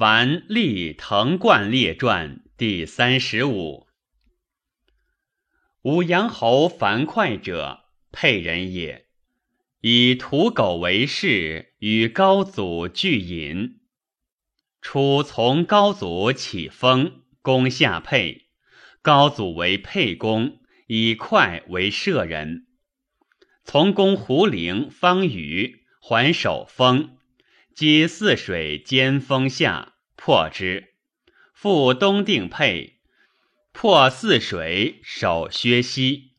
凡历藤冠列传第三十五。武阳侯樊哙者，沛人也。以屠狗为事，与高祖俱饮。初从高祖起封，攻下沛。高祖为沛公，以哙为舍人。从攻胡陵、方宇，还守封。皆泗水兼风下，破之。复东定沛，破泗水，守薛西。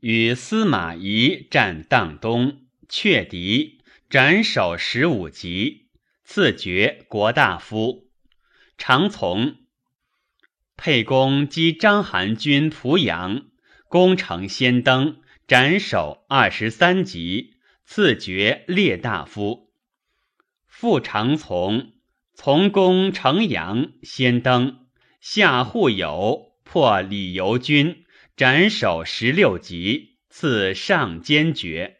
与司马懿战荡东，却敌，斩首十五级，赐爵国大夫。常从。沛公击章邯军濮阳，攻城先登，斩首二十三级，赐爵列大夫。复常从，从攻城阳，先登，下户友，破李由军，斩首十六级，赐上监爵。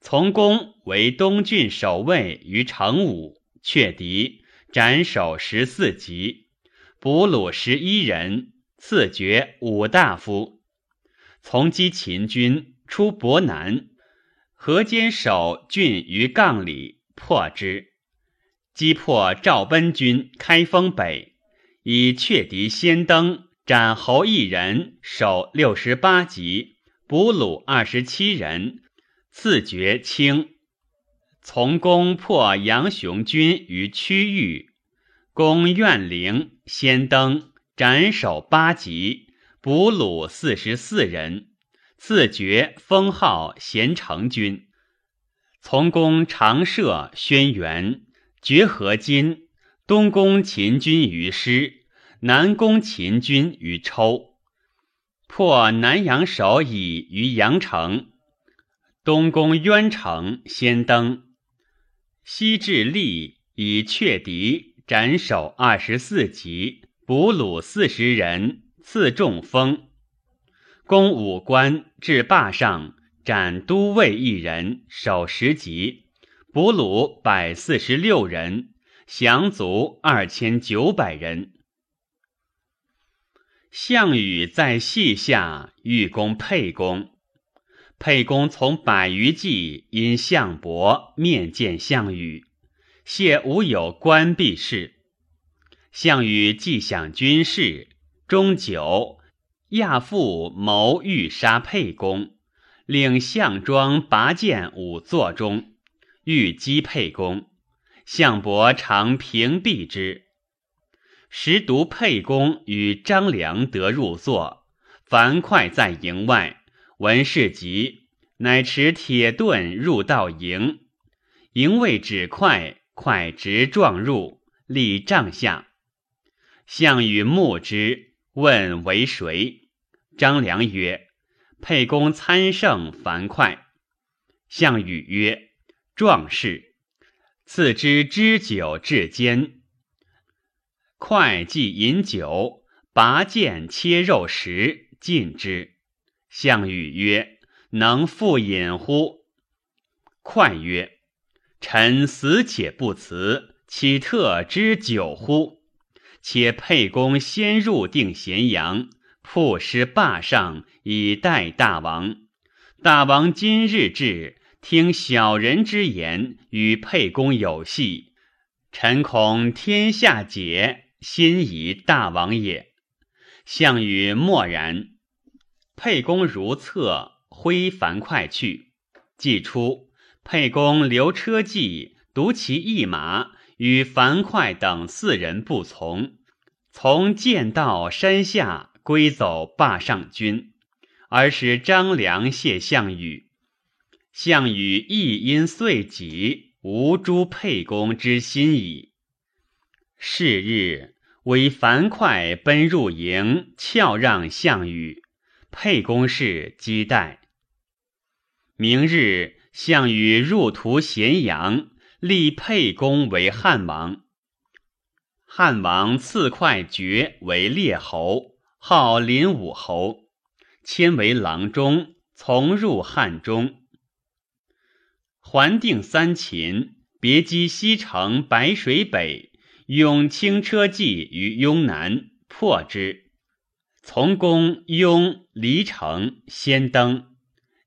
从公为东郡守卫于成武，却敌，斩首十四级，俘虏十一人，赐爵武大夫。从击秦军，出博南，河间守郡于杠里。破之，击破赵奔军，开封北，以却敌先登，斩侯一人，首六十八级，俘虏二十七人，赐爵卿。从攻破杨雄军于区域，攻苑陵，先登，斩首八级，俘虏四十四人，赐爵封号咸成君。从攻长社、轩辕，绝河津；东攻秦军于师，南攻秦军于抽，破南阳守乙于阳城。东攻渊城，先登，西至利，以却敌，斩首二十四级，俘虏四十人，赐中封。攻武关，至霸上。斩都尉一人，首十级，俘虏百四十六人，降卒二千九百人。项羽在隙下欲攻沛公，沛公从百余骑因项伯面见项羽，谢无有关闭事。项羽既想军事，终久，亚父谋欲杀沛公。令项庄拔剑五座中，欲击沛公。项伯常屏蔽之。时独沛公与张良得入座，樊哙在营外，闻事急，乃持铁盾入道营。营卫指快，快直撞入，立帐下。项羽目之，问为谁？张良曰。沛公参胜，樊哙。项羽曰：“壮士，赐之知酒至坚。”哙既饮酒，拔剑切肉食，尽之。项羽曰：“能复饮乎？”哙曰：“臣死且不辞，岂特知酒乎？且沛公先入定咸阳。”曝尸霸上以待大王。大王今日至，听小人之言，与沛公有隙。臣恐天下解，心疑大王也。项羽默然。沛公如厕，挥樊哙去。既出，沛公留车骑，独骑一马，与樊哙等四人不从，从剑道山下。归走霸上军，而使张良谢项羽。项羽亦因遂己，无诛沛公之心矣。是日，为樊哙奔入营，翘让项羽。沛公氏击待。明日，项羽入屠咸阳，立沛公为汉王。汉王赐哙爵为列侯。号林武侯，迁为郎中，从入汉中。还定三秦，别击西城白水北，拥轻车骑于雍南，破之。从攻雍黎城，先登。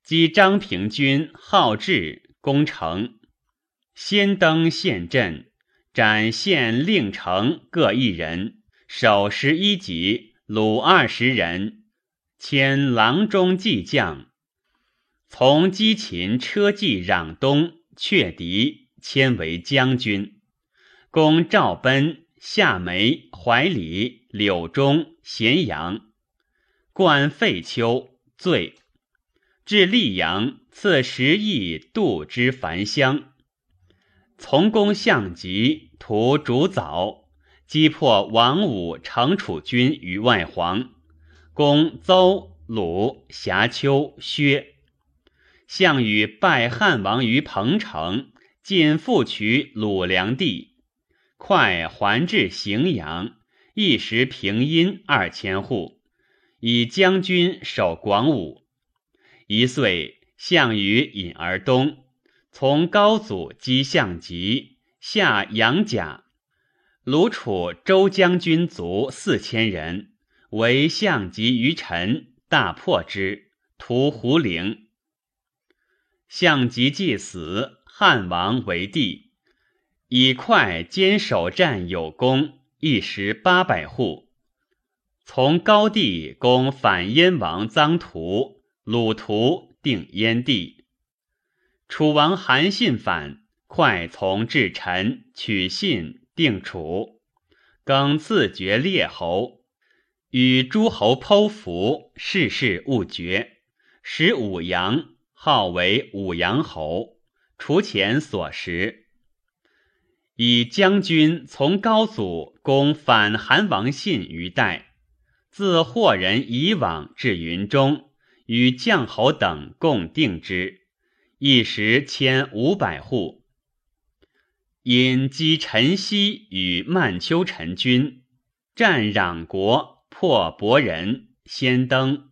击张平军号志攻城，先登陷阵，斩县令城各一人，守十一级，鲁二十人，迁郎中骑将。从击秦车骑攘东，却敌，迁为将军。攻赵奔、夏梅、怀里、柳中、咸阳，冠废丘，罪。至溧阳，赐十邑度之樊乡。从攻项籍，屠主早，击破王武、程楚军于外黄。攻邹、鲁、瑕丘、薛。项羽败汉王于彭城，进复取鲁梁地，快还至荥阳，一时平阴二千户，以将军守广武。一岁，项羽引而东，从高祖击项籍，下杨甲。鲁楚周将军卒四千人，为项籍于臣，大破之，屠胡陵。项籍既死，汉王为帝，以快坚守战有功，一时八百户。从高帝攻反燕王臧荼。鲁图定燕地，楚王韩信反，快从至陈，取信，定楚。更赐爵列侯，与诸侯剖符，世事勿绝。使武阳，号为武阳侯，除前所食。以将军从高祖攻反韩王信于代，自霍人以往至云中。与将侯等共定之，一时千五百户。因击陈豨与曼丘陈军，战壤国，破伯仁，先登，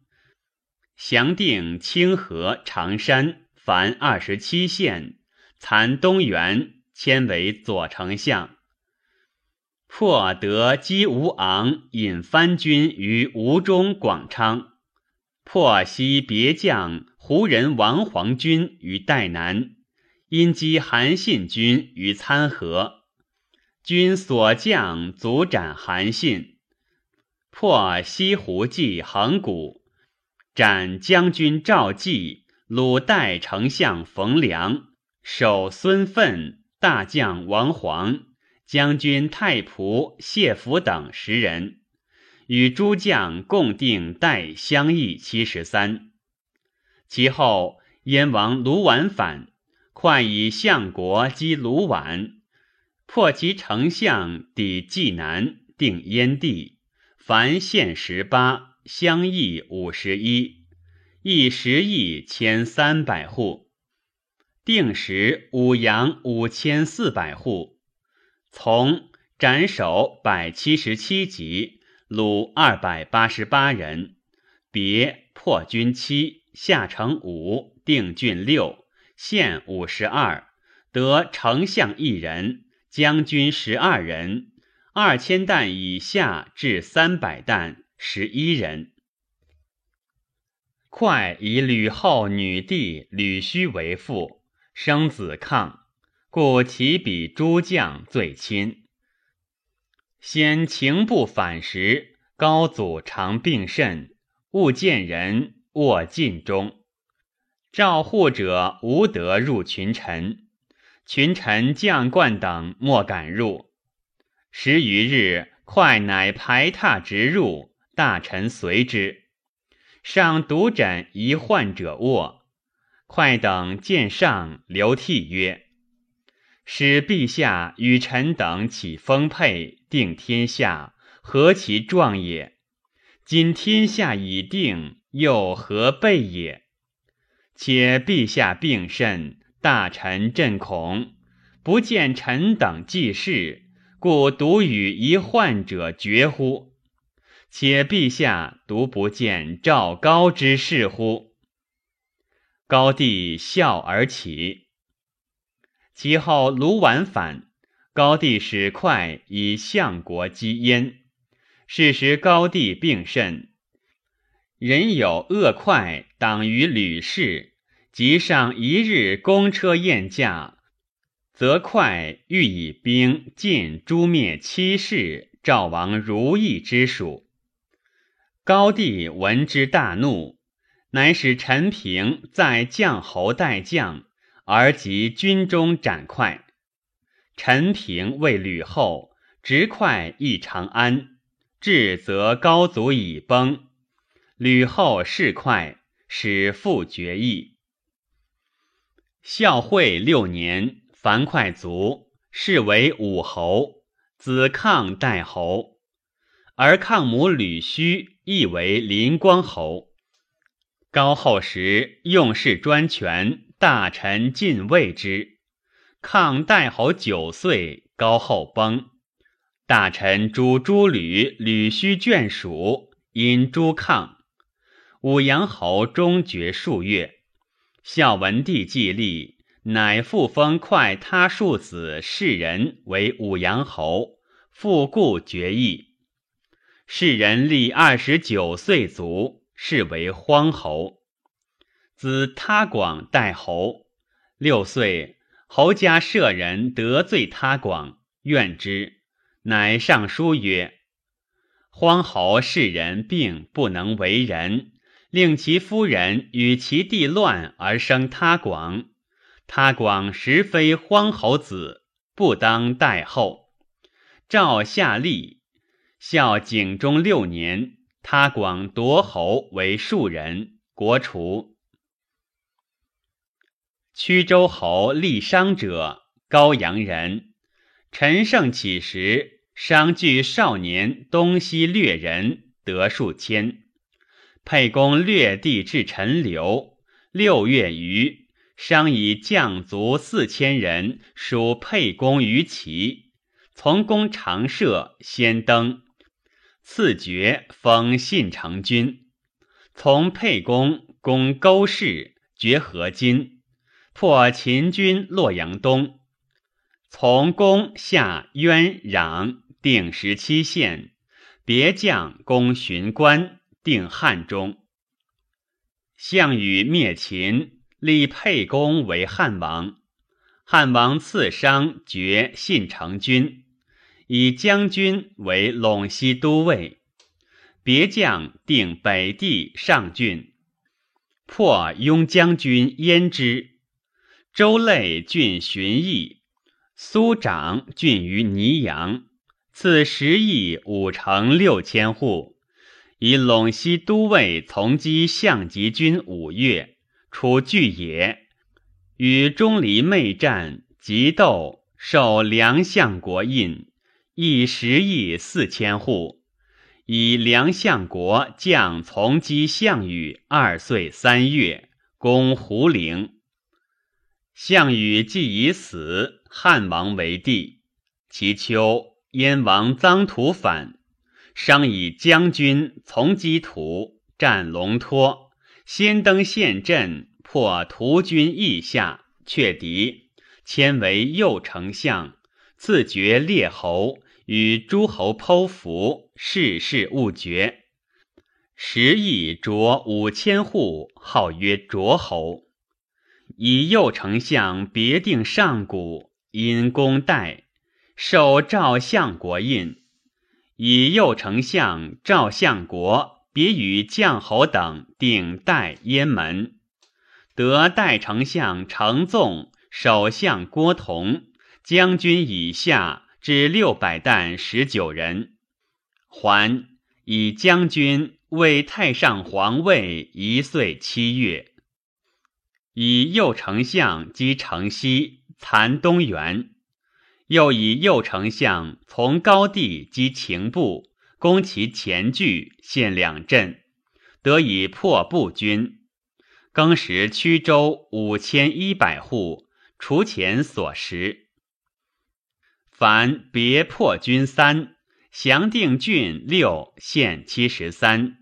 降定清河、常山，凡二十七县，残东原，迁为左丞相。破得击吴昂引藩军于吴中、广昌。破西别将胡人王黄军于代南，因击韩信军于参合，军所将卒斩韩信。破西湖记横谷，斩将军赵济，鲁代丞相冯良，守孙奋，大将王黄，将军太仆谢福等十人。与诸将共定代相邑七十三。其后燕王卢绾反，快以相国击卢绾，破其丞相抵济南，定燕地，凡县十八，乡邑五十一，邑十邑千三百户，定时五阳五千四百户，从斩首百七十七级。虏二百八十八人，别破军七，下城五，定郡六，县五十二，得丞相一人，将军十二人，二千担以下至三百担，十一人。快以吕后女弟吕须为妇，生子抗，故其比诸将最亲。先情不反时，高祖常病甚，勿见人，卧禁中。召护者无得入群臣，群臣将冠等莫敢入。十余日，快乃排榻直入，大臣随之。上独枕一患者卧，快等见上，流涕曰。使陛下与臣等起丰沛，定天下，何其壮也！今天下已定，又何备也？且陛下病甚，大臣震恐，不见臣等济事，故独与一患者绝乎？且陛下独不见赵高之事乎？高帝笑而起。其后卢绾反，高帝使快以相国击燕。是时高帝病甚，人有恶快党于吕氏，即上一日公车宴驾，则快欲以兵尽诛灭七世赵王如意之属。高帝闻之大怒，乃使陈平在将侯待将，而及军中斩快。陈平为吕后，执快诣长安。至则高祖已崩，吕后事快，使复决议。孝惠六年，樊哙卒，是为武侯，子抗代侯，而抗母吕须亦为临光侯。高后时用事专权，大臣尽畏之。抗代侯九岁，高后崩。大臣诛诸吕，吕须眷属，因诸抗。武阳侯终绝数月。孝文帝既立，乃复封快他庶子世人为武阳侯，复故绝邑。世人立二十九岁卒，是为荒侯。子他广代侯，六岁，侯家舍人得罪他广，怨之。乃上书曰：“荒侯世人病不能为人，令其夫人与其弟乱而生他广。他广实非荒侯子，不当代后。”赵夏立，孝景中六年，他广夺侯为庶人，国除。曲州侯立商者，高阳人，陈胜起时。商据少年东西掠人，得数千。沛公略地至陈留，六月余，商以将卒四千人属沛公于齐，从公长射，先登，赐爵，封信成君。从沛公攻勾氏，绝河津，破秦军洛阳东。从公下渊壤。定十七县，别将攻寻关，定汉中。项羽灭秦，立沛公为汉王。汉王赐商爵信成君，以将军为陇西都尉。别将定北地上郡，破雍将军焉之。周累郡荀邑，苏长郡于泥阳。赐十亿五城六千户，以陇西都尉从击项籍军五月，出巨野，与钟离昧战，急斗，受梁相国印，亦十亿四千户，以梁相国将从击项羽二岁三月，攻胡陵。项羽既已死，汉王为帝，其秋。燕王臧荼反，商以将军从击屠，战龙托，先登陷阵，破屠军翼下，却敌，迁为右丞相，赐爵列侯，与诸侯剖符，世事勿绝。时邑卓五千户，号曰卓侯。以右丞相别定上古，因公代。受赵相国印，以右丞相赵相国别与将侯等定代燕门，得代丞相程纵、首相郭同、将军以下至六百担十九人，还以将军为太上皇位一岁七月，以右丞相击城西，残东原。又以右丞相从高地击秦部，攻其前据，陷两镇，得以破步军。更时曲州五千一百户，除前所食。凡别破军三，降定郡六，县七十三，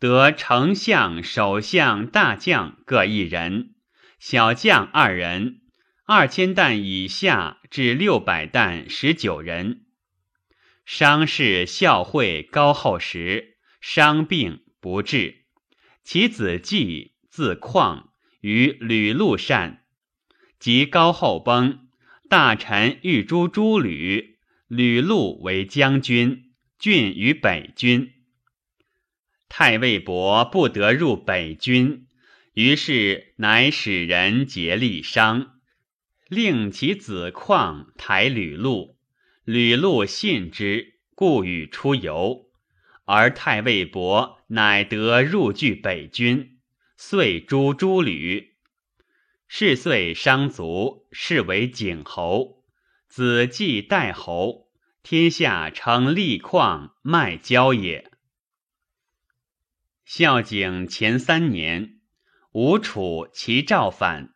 得丞相、首相、大将各一人，小将二人，二千担以下至六百担十九人。伤势孝惠高后时，伤病不治。其子季字况，于吕禄善。及高后崩，大臣欲诛诸吕，吕禄为将军，郡于北军。太尉伯不得入北军，于是乃使人劫立商，令其子况抬吕禄。吕禄信之，故与出游。而太尉伯乃得入据北军，遂诛诸吕。是岁商卒，是为景侯，子继代侯，天下称利矿卖交也。孝景前三年，吴楚齐赵反，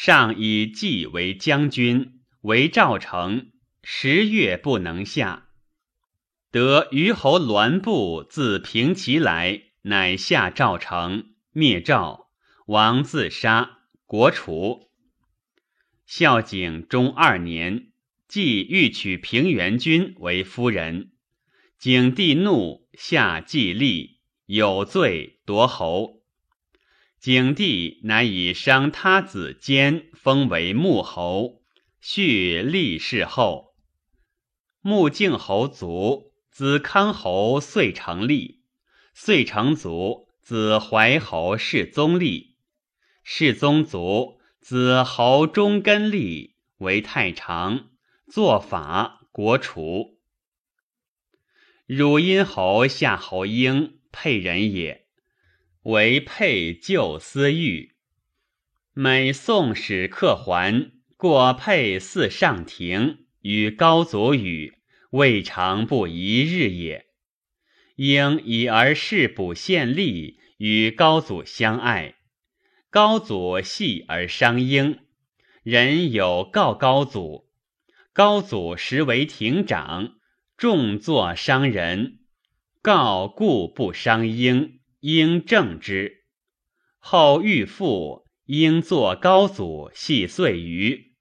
上以季为将军，为赵城，十月不能下。得虞侯栾布自平齐来，乃下赵城，灭赵，王自杀。国除。孝景中二年，季欲娶平原君为夫人，景帝怒，下季立，有罪，夺侯。景帝乃以伤他子坚封为穆侯，续立世后。穆敬侯卒，子康侯遂成立，遂成卒，子怀侯世宗立。世宗族，子侯中根立为太常，作法国除。汝阴侯夏侯婴沛人也，为沛旧思玉。每宋使客还，过沛祀上庭，与高祖语，未尝不一日也。应以儿事补献吏，与高祖相爱。高祖系而伤英，人有告高祖。高祖实为庭长，重作伤人，告故不伤英，应正之。后欲复，应作高祖系岁余，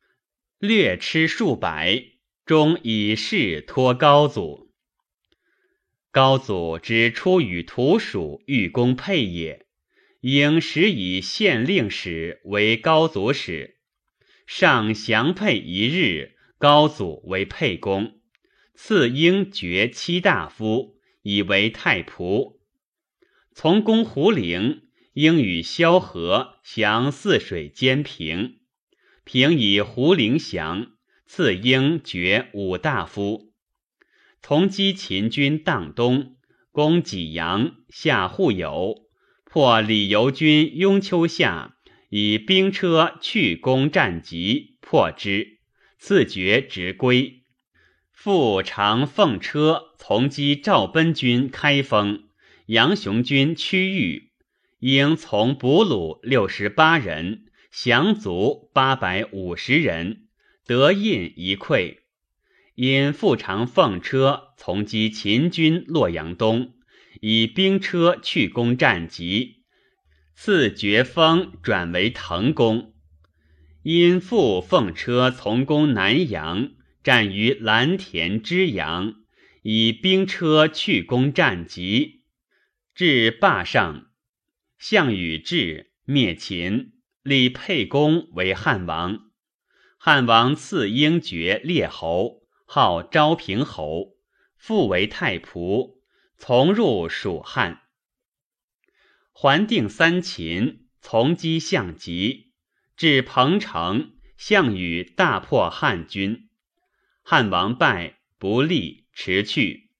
略吃数百，终以事托高祖。高祖之出与土属，欲攻沛也。应时以县令使为高祖使，上降沛一日，高祖为沛公，赐应爵七大夫，以为太仆。从攻胡陵，应与萧何降泗水兼平，平以胡陵降，赐应爵五大夫。从击秦军荡东，攻济阳，下户有。破李由军雍丘下，以兵车去攻战疾，破之，赐爵直归。复常奉车从击赵奔军开封，杨雄军区域，应从俘虏六十八人，降卒八百五十人，得印一馈。因复长奉车从击秦军洛阳东。以兵车去攻战疾，赐爵封，转为腾公。因复奉车从攻南阳，战于蓝田之阳，以兵车去攻战疾，至霸上。项羽至，灭秦，立沛公为汉王。汉王赐英爵列侯，号昭平侯，复为太仆。从入蜀汉，还定三秦，从击项籍，至彭城，项羽大破汉军，汉王败，不利，驰去。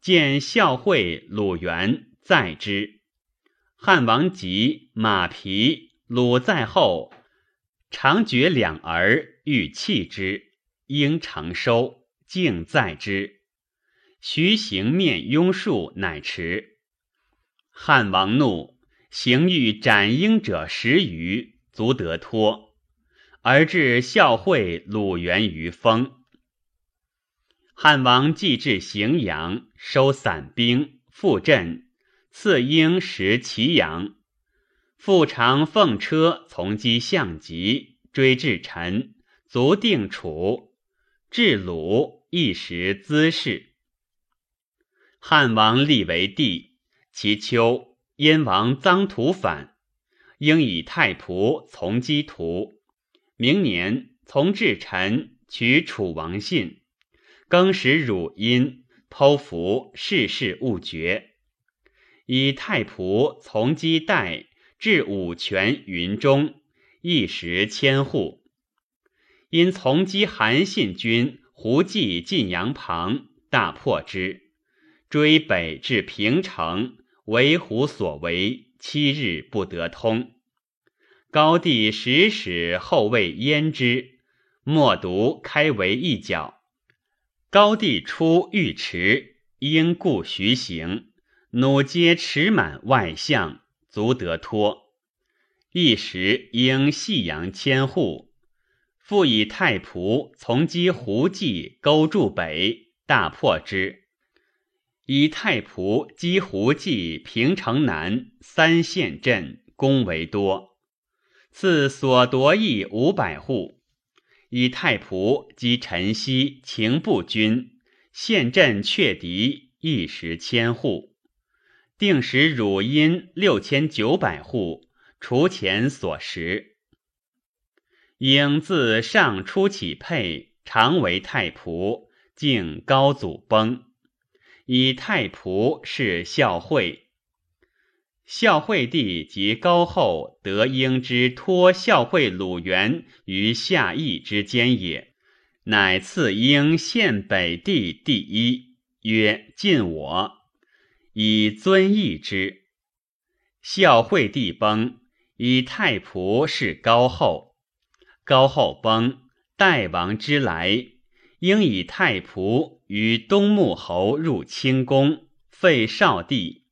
见孝惠、鲁元在之，汉王急，马疲，鲁在后，常绝两儿，欲弃之，应长收，敬在之。徐行面拥树，乃迟。汉王怒，行欲斩婴者十余，足得脱，而至孝惠、鲁元于丰。汉王既至荥阳，收散兵，复镇，赐婴食祁阳。复常奉车从击项籍，追至陈，卒定楚，至鲁，一时滋事。汉王立为帝，其秋，燕王臧荼反，应以太仆从击屠。明年，从至陈，取楚王信，更使汝阴，剖服世事勿绝。以太仆从击代，至武泉云中，一时千户。因从击韩信军胡骑晋阳旁，大破之。追北至平城，为虎所围，七日不得通。高帝使使后卫焉之，莫独开为一角。高帝出御池，应故徐行，弩皆持满外向，足得脱。一时应细阳千户，复以太仆从击胡骑，勾住北，大破之。以太仆击胡骑平城南三县镇，攻为多。赐所夺邑五百户。以太仆击陈豨秦步军，县镇却敌一时千户。定时汝阴六千九百户，除前所食。应自上初起配，常为太仆，敬高祖崩。以太仆是孝惠，孝惠帝及高后得应之托孝惠鲁元于下邑之间也，乃赐应献北地第一，曰晋我，以尊义之。孝惠帝崩，以太仆是高后，高后崩，代王之来，应以太仆。与东穆侯入清宫，废少帝，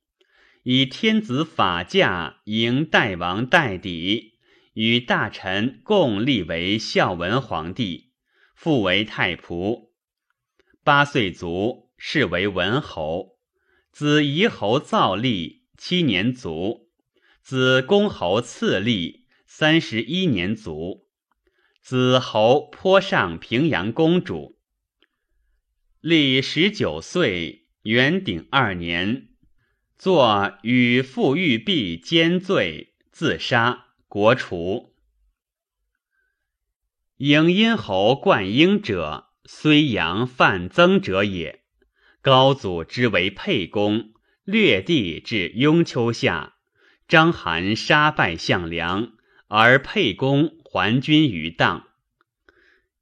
以天子法驾迎代王代邸，与大臣共立为孝文皇帝，复为太仆。八岁卒，谥为文侯。子夷侯造立，七年卒；子公侯次立，三十一年卒；子侯颇上平阳公主。历十九岁，元鼎二年，作与父玉璧兼罪，自杀，国除。迎殷侯冠婴者，虽阳范增者也。高祖之为沛公，略地至雍丘下。章邯杀败项梁，而沛公还军于荡。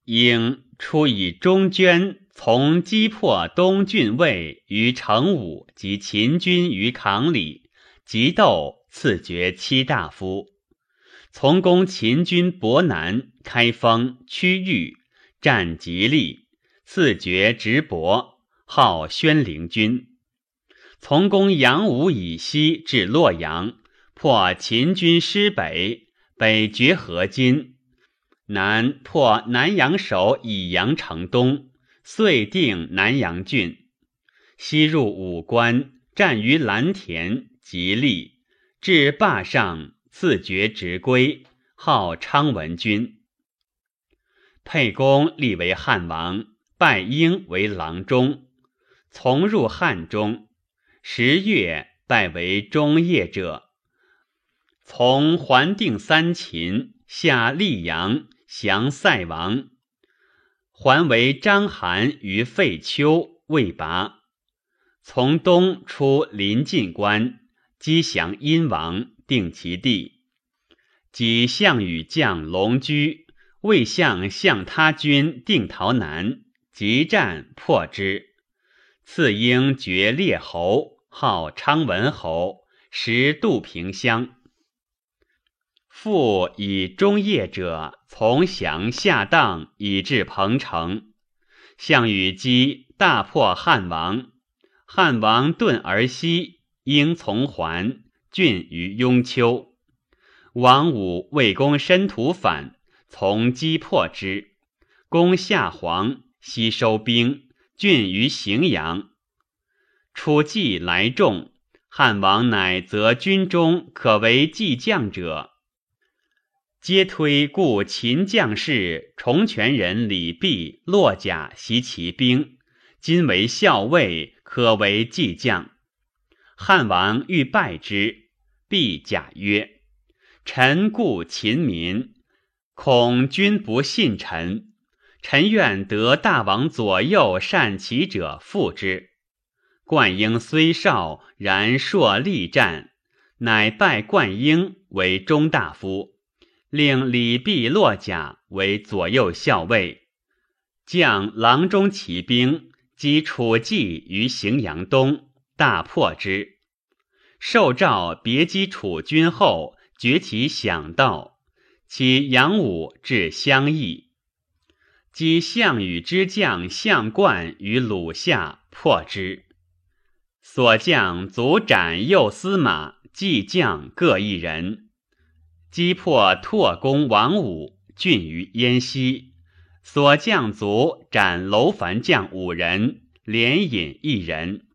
应出以中捐。从击破东郡尉于成武及秦军于扛里，即斗赐爵七大夫。从攻秦军博南、开封、区域，战吉利，赐爵直伯，号宣陵君。从攻阳武以西至洛阳，破秦军师北，北绝河津，南破南阳守以阳城东。遂定南阳郡，西入武关，战于蓝田，吉利，至霸上，赐爵直归，号昌文君。沛公立为汉王，拜英为郎中，从入汉中。十月，拜为中业者。从还定三秦，下溧阳，降塞王。还为章邯于废丘，未拔。从东出临晋关，击降殷王，定其地。及项羽将龙驹，魏相向他军定陶南，急战破之。赐英爵列侯，号昌文侯，食杜平乡。复以中业者从降下荡，以至彭城。项羽击大破汉王，汉王遁而西，应从还，郡于雍丘。王武魏公申屠反，从击破之，攻下黄，西收兵，郡于荥阳。楚骑来众，汉王乃择军中可为计将者。皆推故秦将士重权人李泌落甲袭其兵，今为校尉，可为计将。汉王欲拜之，必假曰：“臣故秦民，恐君不信臣。臣愿得大王左右善骑者复之。”冠英虽少，然硕力战，乃拜冠英为中大夫。令李泌落甲为左右校尉，将郎中骑兵击楚骑于荥阳东，大破之。受诏别击楚军后，绝其响道，其杨武至襄邑，击项羽之将项冠于鲁下，破之。所将卒斩右司马、季将各一人。击破拓公王武郡于燕西，所将卒斩楼烦将五人，连引一人。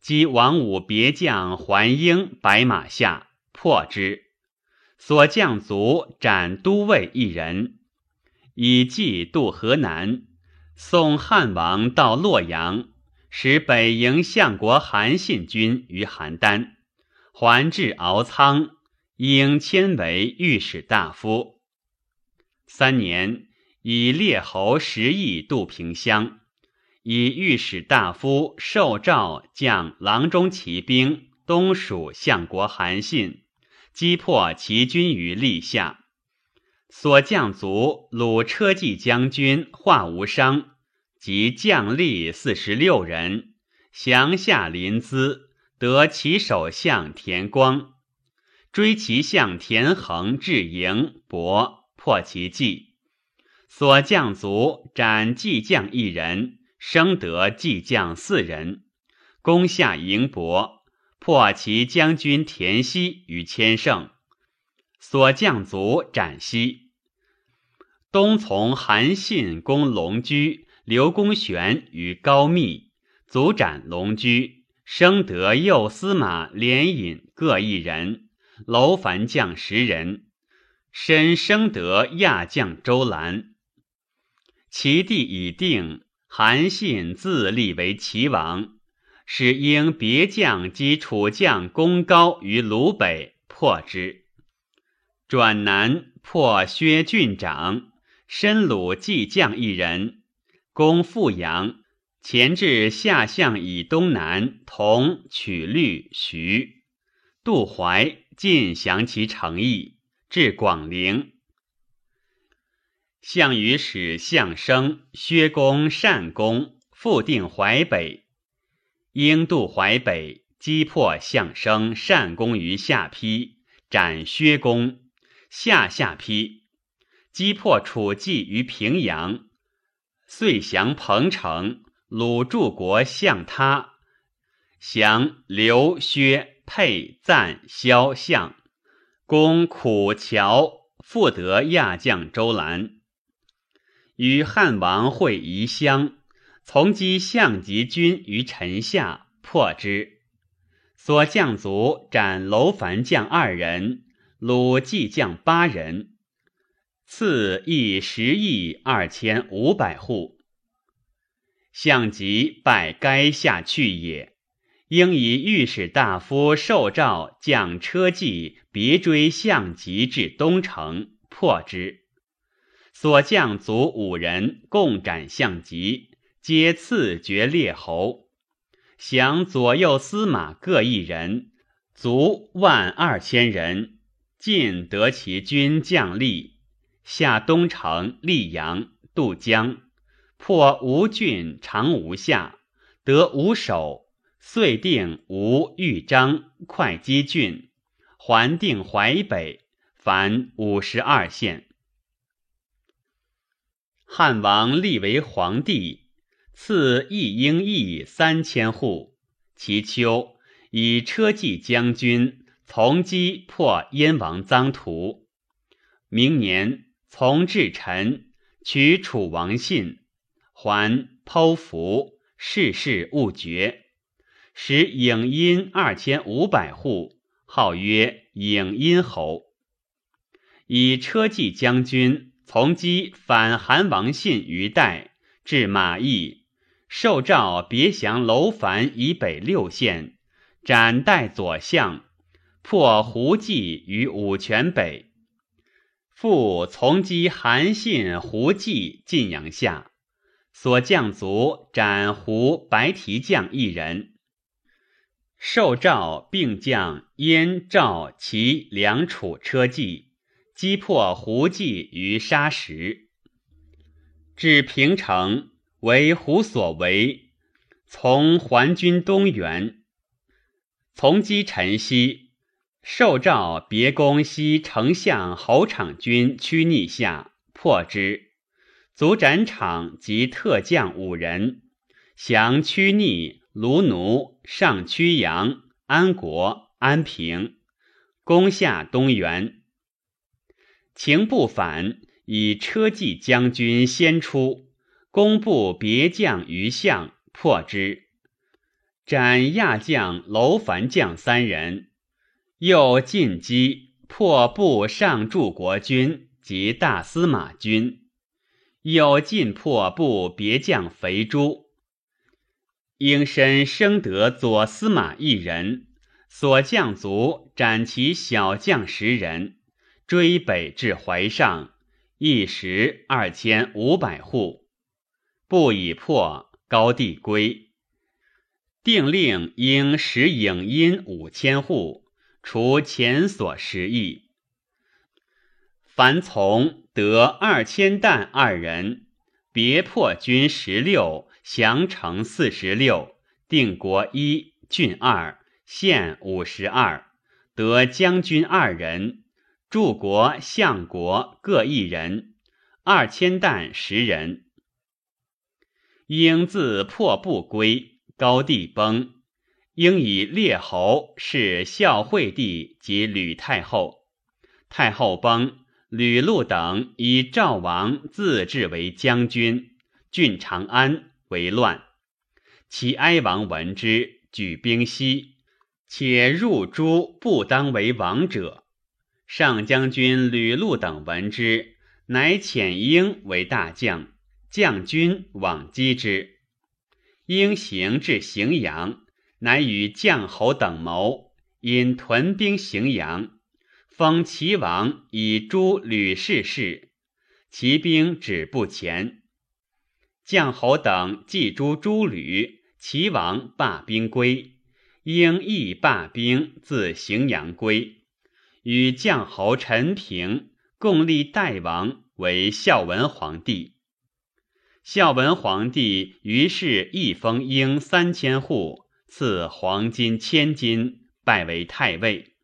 击王武别将桓英白马下，破之。所将卒斩都尉一人，以计渡河南。送汉王到洛阳，使北营相国韩信军于邯郸，还至敖仓。应迁为御史大夫。三年，以列侯十邑渡平乡，以御史大夫受诏将郎中骑兵东蜀相国韩信，击破齐军于历下。所将卒鲁车骑将军华无伤及将吏四十六人，降下临淄，得其首相田光。追其相田横至营，伯破其计。所将卒斩计将一人，生得计将四人。攻下营伯，破其将军田西于千胜。所将卒斩西。东从韩信攻龙居，刘公玄于高密，卒斩龙居，生得右司马连引各一人。楼烦将十人，身生得亚将周兰。其地已定，韩信自立为齐王，使应别将击楚将公高于鲁北，破之。转南破薛郡长，申鲁计将一人，攻富阳，前至下相以东南，同取律徐渡淮。尽降其诚意，至广陵。项羽使项生、薛公、单公复定淮北，应渡淮北，击破项生、单公于下邳，斩薛公。下下邳，击破楚骑于平阳，遂降彭城。鲁柱国向他，降刘、薛。沛、赞、萧、相，攻苦桥，复得亚将周兰。与汉王会夷乡，从击项籍军于陈下，破之。所将卒斩楼烦将二人，鲁骑将八人。赐邑十亿二千五百户。项籍拜该下去也。应以御史大夫受诏，将车骑别追项籍至东城，破之。所将卒五人，共斩项籍，皆赐爵列侯。降左右司马各一人，卒万二千人。晋得其军将吏，下东城、溧阳、渡江，破吴郡、长吴下，得吴守。遂定吴、豫章、会稽郡，还定淮北，凡五十二县。汉王立为皇帝，赐一英邑三千户。其秋，以车骑将军从击破燕王臧荼。明年，从至陈，取楚王信，还剖符，世事勿绝。使颍阴二千五百户，号曰颍阴侯。以车骑将军从击反韩王信于代，至马邑，受诏别降楼烦以北六县，斩代左相，破胡骑于武泉北。复从击韩信、胡骑晋阳下，所将卒斩胡白提将一人。受诏并将燕、赵、齐、梁、楚车骑。击破胡骑于沙石，至平城，为胡所为。从还军东原，从击陈豨，受诏别攻西丞相侯昶军屈逆下，破之，卒斩场及特将五人，降屈逆、卢奴、上曲阳、安国、安平，攻下东原。情不反，以车骑将军先出，攻部别将于相，破之，斩亚将楼烦将三人。又进击，破布上柱国军及大司马军。又进破布别将肥猪。应身生得左司马一人，所将卒斩其小将十人。追北至淮上，一时二千五百户，不已破，高帝归。定令应使影音五千户，除前所十亿。凡从得二千担二人，别破军十六，降城四十六，定国一，郡二，县五十二，得将军二人。柱国、相国各一人，二千担十人。应自破不归，高帝崩，应以列侯是孝惠帝及吕太后。太后崩，吕禄等以赵王自治为将军，郡长安为乱。其哀王闻之，举兵西，且入诸不当为王者。上将军吕禄等闻之，乃遣婴为大将，将军往击之。婴行至荥阳，乃与将侯等谋，因屯兵荥阳，封齐王以诛吕氏氏，齐兵止不前。将侯等既诛诸吕，齐王罢兵归，应亦罢兵自荥阳归。与将侯陈平共立代王为孝文皇帝。孝文皇帝于是一封应三千户，赐黄金千金，拜为太尉。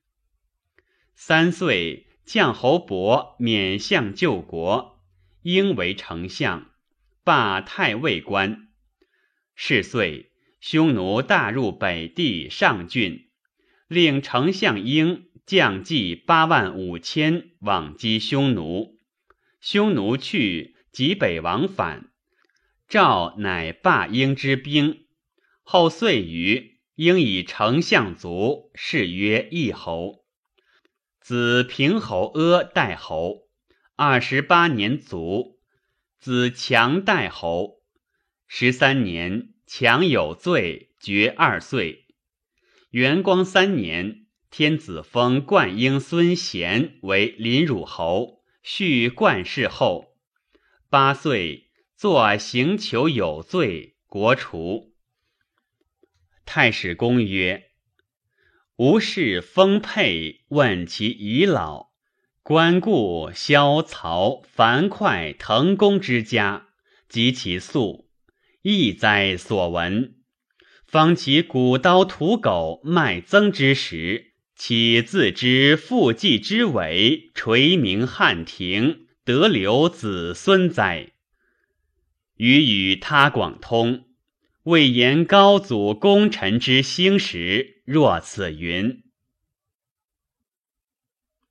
三岁，将侯伯免相救国，应为丞相，罢太尉官。是岁，匈奴大入北地上郡，令丞相应。将计八万五千往击匈奴，匈奴去，及北王反，赵乃罢应之兵。后遂于应以丞相卒，谥曰义侯。子平侯阿代侯，二十八年卒。子强代侯，十三年，强有罪，爵二岁。元光三年。天子封冠英孙贤为临汝侯，续冠氏后。八岁，作行求有罪，国除。太史公曰：“吾视丰沛，问其遗老。观故萧曹樊哙滕公之家，及其粟，亦哉所闻。方其古刀屠狗卖曾之时。”岂自知父继之伟，垂名汉庭，得留子孙哉？予与他广通，未言高祖功臣之兴时，若此云。